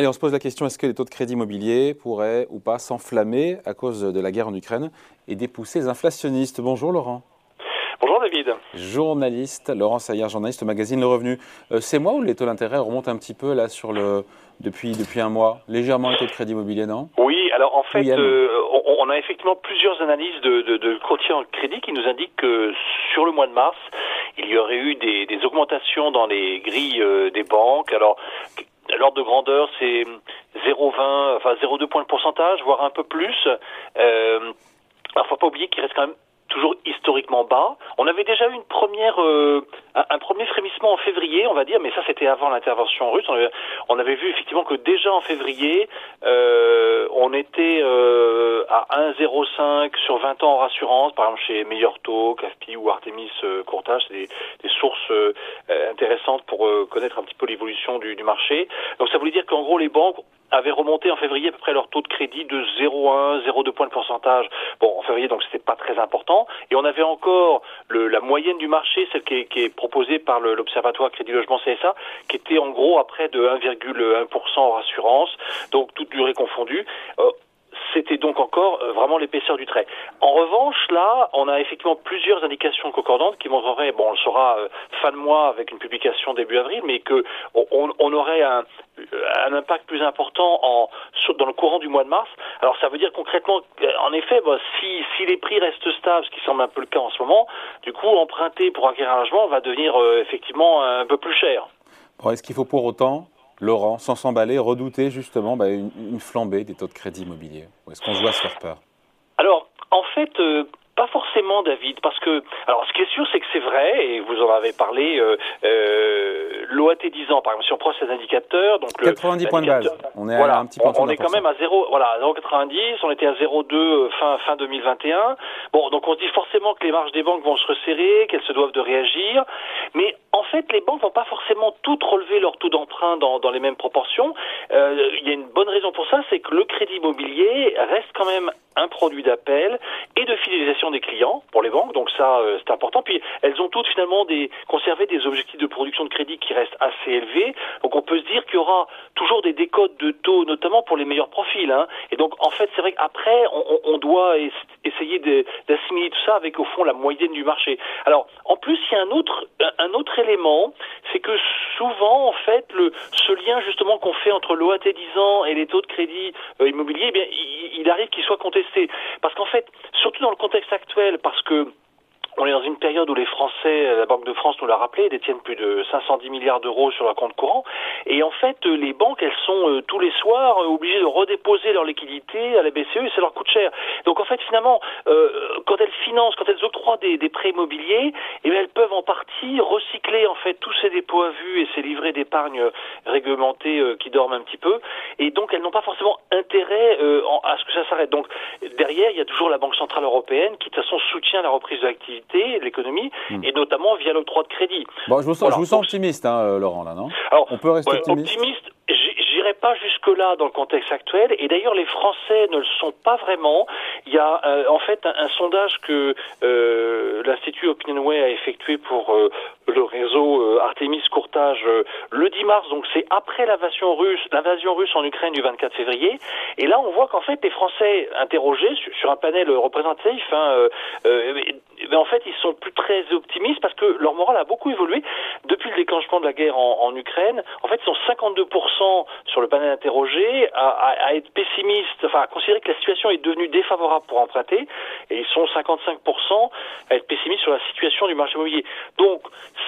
Allez, on se pose la question est-ce que les taux de crédit immobilier pourraient ou pas s'enflammer à cause de la guerre en Ukraine et dépousser les inflationnistes? Bonjour Laurent. Bonjour David. Journaliste, Laurent Saillard, journaliste au magazine Le Revenu. Euh, c'est moi ou les taux d'intérêt remontent un petit peu là sur le depuis depuis un mois, légèrement les taux de crédit immobilier, non? Oui, alors en fait, euh, on, a effectivement plusieurs analyses de, de, de courtiers en crédit qui nous indiquent que sur le mois de mars, il y aurait eu des, des augmentations dans les grilles euh, des banques. Alors l'ordre de grandeur, c'est 0,20, enfin 0,2 points de pourcentage, voire un peu plus. Euh, alors, faut pas oublier qu'il reste quand même toujours historiquement bas. On avait déjà eu une première, euh, un, premier frémissement en février, on va dire, mais ça c'était avant l'intervention russe. On avait, vu effectivement que déjà en février, euh, on était euh, à 1,05 sur 20 ans en rassurance, par exemple chez Meilleur Taux, CAFPI ou Artemis euh, Courtage, c'est des, sources intéressantes pour connaître un petit peu l'évolution du, du marché. Donc ça voulait dire qu'en gros les banques avaient remonté en février à peu près leur taux de crédit de 0,1, 0,2 points de pourcentage. Bon, en février, donc c'était pas très important. Et on avait encore le, la moyenne du marché, celle qui est, proposée par l'Observatoire Crédit Logement CSA, qui était en gros à près de 1,1% en assurance, donc toute durée confondue. Euh, c'était donc encore euh, vraiment l'épaisseur du trait. En revanche, là, on a effectivement plusieurs indications concordantes qui montreraient, bon, on le saura euh, fin de mois avec une publication début avril, mais que on, aurait un, un, impact plus important dans le courant du mois de mars. Alors ça veut dire concrètement, euh, en effet, bah, si, si les prix restent stables, ce qui semble un peu le cas en ce moment, du coup, emprunter pour acquérir un logement va devenir effectivement un peu plus cher. Bon, Est-ce qu'il faut pour autant Laurent, sans s'emballer, redouter justement bah, une, flambée des taux de crédit immobilier. Ou est-ce qu'on doit se faire peur Alors, en fait, euh, pas forcément, David, parce que, alors, ce qui est sûr, c'est que c'est vrai, et vous en avez parlé, euh, euh, l'OAT 10 ans, par exemple, si on prend ces indicateurs, donc 90 points de base, on est à un petit peu On, est quand même à 0, voilà, 0,90, on était à 0,2 euh, fin, fin 2021. Bon, donc on se dit forcément que les marges des banques vont se resserrer, qu'elles se doivent de réagir, mais en fait, les banques vont pas forcément toutes relever leur taux d'emprunt dans, les mêmes proportions. Euh, il y a une bonne raison pour ça, c'est que le crédit immobilier reste quand même un produit d'appel et de fidélisation des clients pour les banques, donc ça euh, c'est important. Puis ont toutes finalement conservé des objectifs de production de crédit qui restent assez élevés, donc on peut se dire qu'il y aura toujours des décodes de taux, notamment pour les meilleurs profils. Hein. Et donc en fait c'est vrai qu'après on, on, doit essayer d'assimiler tout ça avec au fond la moyenne du marché. Alors en plus il y a un autre un autre élément, c'est que souvent en fait le ce lien justement qu'on fait entre l'OAT 10 ans et les taux de crédit euh, immobilier, eh bien il, il arrive qu'il soit contesté parce qu'en fait surtout dans le contexte actuel parce que on est dans une période où les Français, la Banque de France nous l'a rappelé, détiennent plus de 510 milliards d'euros sur leur compte courant. Et en fait, les banques, elles sont euh, tous les soirs euh, obligées de redéposer leur liquidité à la BCE et ça leur coûte cher. Donc en fait, finalement, euh, quand elles financent, quand elles octroient des, prêts immobiliers, eh elles peuvent en partie recycler en fait tous ces dépôts à vue et ces livrets d'épargne réglementés qui dorment un petit peu. Et donc, elles n'ont pas forcément intérêt à ce que ça s'arrête. Donc derrière, il y a toujours la Banque centrale européenne qui de toute façon soutient la reprise de l'activité l'économie, hmm. et notamment via l'octroi de crédit. Bon, je vous sens, je vous sens optimiste, hein, euh, Laurent, là, non Alors, On peut rester optimiste. optimiste J'irai pas jusque-là dans le contexte actuel, et d'ailleurs les Français ne le sont pas vraiment. Il y a euh, en fait un, sondage que euh, l'Institut Opinionway a effectué pour euh, le réseau Artemis Courtage le 10 mars, donc c'est après l'invasion russe, l'invasion russe en Ukraine du 24 février. Et là, on voit qu'en fait les Français interrogés sur, un panel représentatif, hein, ben, en fait, ils sont plus très optimistes parce que leur morale a beaucoup évolué depuis le déclenchement de la guerre en, Ukraine. En fait, ils sont 52% sur le panel interrogé à, être pessimistes, enfin à considérer que la situation est devenue défavorable pour emprunter, et ils sont 55% à être pessimistes sur la situation du marché immobilier. Donc,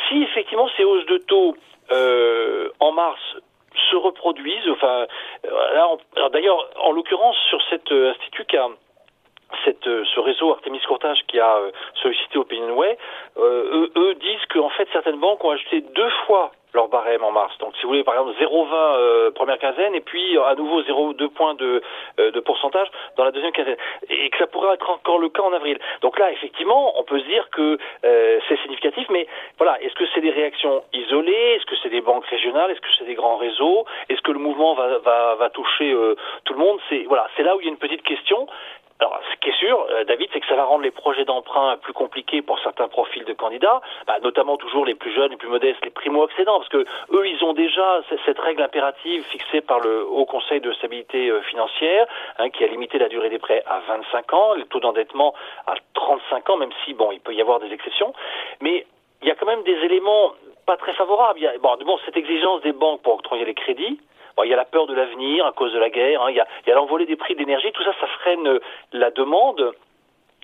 si effectivement ces hausses de taux euh, en mars se reproduisent, enfin, euh, d'ailleurs, en l'occurrence, sur cet euh, institut qui a cette, ce réseau Artemis Courtage qui a sollicité Opinionway, eux, eux disent qu'en fait certaines banques ont acheté deux fois leur barème en mars. Donc si vous voulez par exemple 0,20 euh, première quinzaine et puis euh, à nouveau 0,2 points de, euh, de pourcentage dans la deuxième quinzaine. Et que ça pourrait être encore le cas en avril. Donc là effectivement on peut se dire que euh, c'est significatif mais voilà, est-ce que c'est des réactions isolées? Est-ce que c'est des banques régionales? Est-ce que c'est des grands réseaux? Est-ce que le mouvement va, va, va toucher tout le monde? C'est voilà, c'est là où il y a une petite question. Alors, ce qui est sûr, euh, David, c'est que ça va rendre les projets d'emprunt plus compliqués pour certains profils de candidats, bah, notamment toujours les plus jeunes, les plus modestes, les primo-accédants, parce que eux, ils ont déjà cette règle impérative fixée par le Haut Conseil de stabilité euh, financière, hein, qui a limité la durée des prêts à 25 ans, le taux d'endettement à 35 ans, même si, bon, il peut y avoir des exceptions. Mais il y a quand même des éléments pas très a, bon, bon, cette exigence des banques pour octroyer les crédits, il y a la peur de l'avenir à cause de la guerre, hein. il y a, l'envolée des prix d'énergie, tout ça, ça freine la demande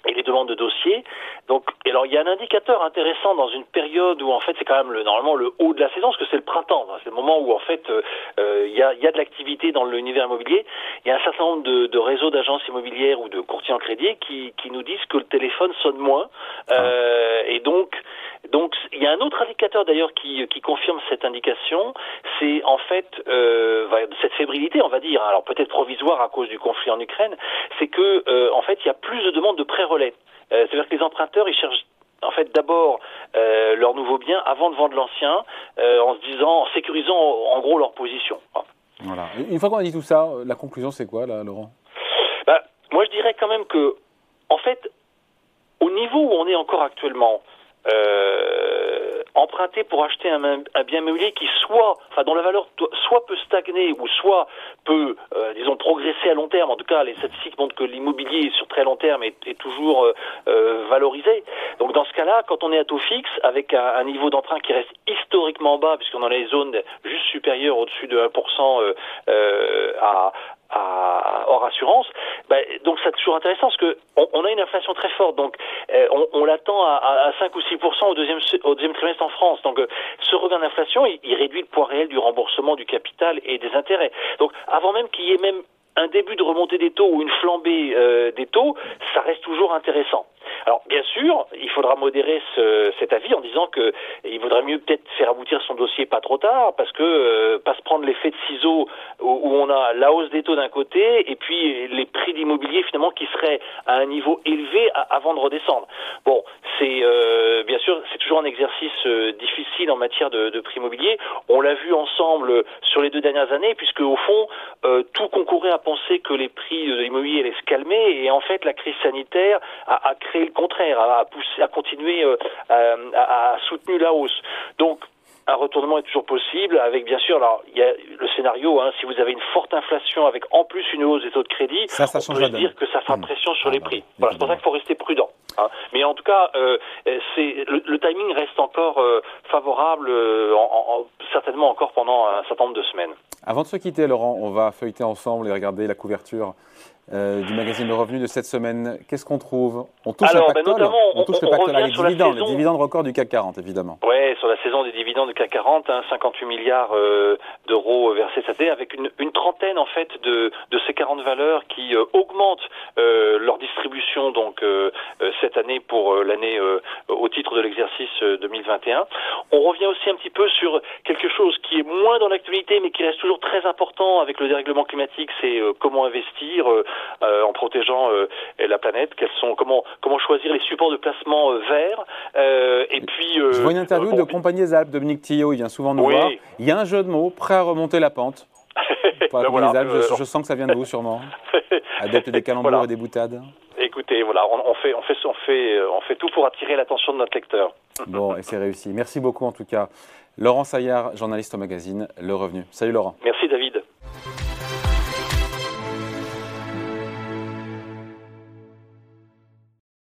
et les demandes de dossiers. Donc, alors il y a un indicateur intéressant dans une période où en fait c'est quand même le, normalement le haut de la saison, parce que c'est le printemps, c'est le moment où en fait euh, euh, y, a, y, a, de l'activité dans l'univers immobilier. Il y a un certain nombre de, de réseaux d'agences immobilières ou de courtiers en crédit qui, qui, nous disent que le téléphone sonne moins, euh, et donc donc il y a un autre indicateur d'ailleurs qui, qui confirme cette indication, c'est en fait euh, cette fébrilité, on va dire, alors peut-être provisoire à cause du conflit en Ukraine, c'est que euh, en fait il y a plus de demandes de pré-relais. Euh, c'est-à-dire que les emprunteurs ils cherchent en fait d'abord euh, leur nouveau bien avant de vendre l'ancien, euh, en se disant, en sécurisant en gros leur position. Voilà. Une fois qu'on a dit tout ça, la conclusion c'est quoi là, Laurent? Bah, Moi je dirais quand même que, en fait, au niveau où on est encore actuellement, euh, emprunter pour acheter un, bien immobilier qui soit, enfin dont la valeur soit peut stagner ou soit peut, euh, disons, progresser à long terme. En tout cas, les statistiques montrent que l'immobilier sur très long terme est, toujours euh, euh, valorisé. Donc dans ce cas-là, quand on est à taux fixe avec un, un niveau d'emprunt qui reste historiquement bas, puisqu'on est dans les zones juste supérieures au-dessus de 1% à, à, hors assurance, ben, donc c'est toujours intéressant parce que on, a une inflation très forte, donc euh, on, l'attend à, à, 5 ou 6 au deuxième au deuxième trimestre en France. Donc euh, ce regain d'inflation, il, il, réduit le poids réel du remboursement du capital et des intérêts. Donc avant même qu'il y ait même un début de remontée des taux ou une flambée euh, des taux, ça reste toujours intéressant. Alors bien sûr, il faudra modérer ce, cet avis en disant que il vaudrait mieux peut-être faire aboutir son dossier pas trop tard, parce que euh, pas se prendre l'effet de ciseaux où, on a la hausse des taux d'un côté et puis les prix d'immobilier finalement qui seraient à un niveau élevé avant de redescendre. Bon, c'est euh, bien sûr c'est toujours un exercice euh, difficile en matière de, prix immobilier. On l'a vu ensemble sur les deux dernières années, puisque au fond euh, tout concourait à penser que les prix de l'immobilier allaient se calmer et en fait la crise sanitaire a, a créé le contraire, à, pousser, à continuer euh, à, à soutenir la hausse. Donc un retournement est toujours possible, avec bien sûr, alors il y a le scénario, hein, si vous avez une forte inflation avec en plus une hausse des taux de crédit, ça, ça on peut dire que ça fera mmh. pression sur ah, les prix. Voilà, c'est pour ça qu'il faut rester prudent. Hein. Mais en tout cas, euh, c'est le, le, timing reste encore euh, favorable, euh, en, en, certainement encore pendant un certain nombre de semaines. Avant de se quitter, Laurent, on va feuilleter ensemble et regarder la couverture euh, du magazine Le Revenu de cette semaine. Qu'est-ce qu'on trouve? On touche Alors, le pactole, ben on, touche on, le pactole avec les dividendes, les dividendes records du CAC 40, évidemment. Oui, sur la saison des dividendes du CAC 40, hein, 58 milliards euh, d'euros versés cette année, avec une, une, trentaine en fait de, de ces 40 valeurs qui euh, augmentent euh, leur distribution donc euh, euh, cette année pour l'année au titre de l'exercice 2021. On revient aussi un petit peu sur quelque chose qui est moins dans l'actualité, mais qui reste toujours très important avec le dérèglement climatique, c'est comment investir en protégeant euh, la planète, quels sont, comment, comment choisir les supports de placement euh, verts. Euh, et puis, Je vois une interview de Compagnie Alpes, Dominique Tillot, il vient souvent nous oui. voir. Il y a un jeu de mots, prêt à remonter la pente. Pour ben voilà, Alpes, je, je, sens que ça vient de vous sûrement. Adepte des calembours voilà. et des boutades. Écoutez, voilà, on, on, fait, on, fait, on, fait, on fait tout pour attirer l'attention de notre lecteur. Bon, et c'est réussi. Merci beaucoup en tout cas. Laurent Saillard, journaliste au magazine Le Revenu. Salut Laurent. Merci David.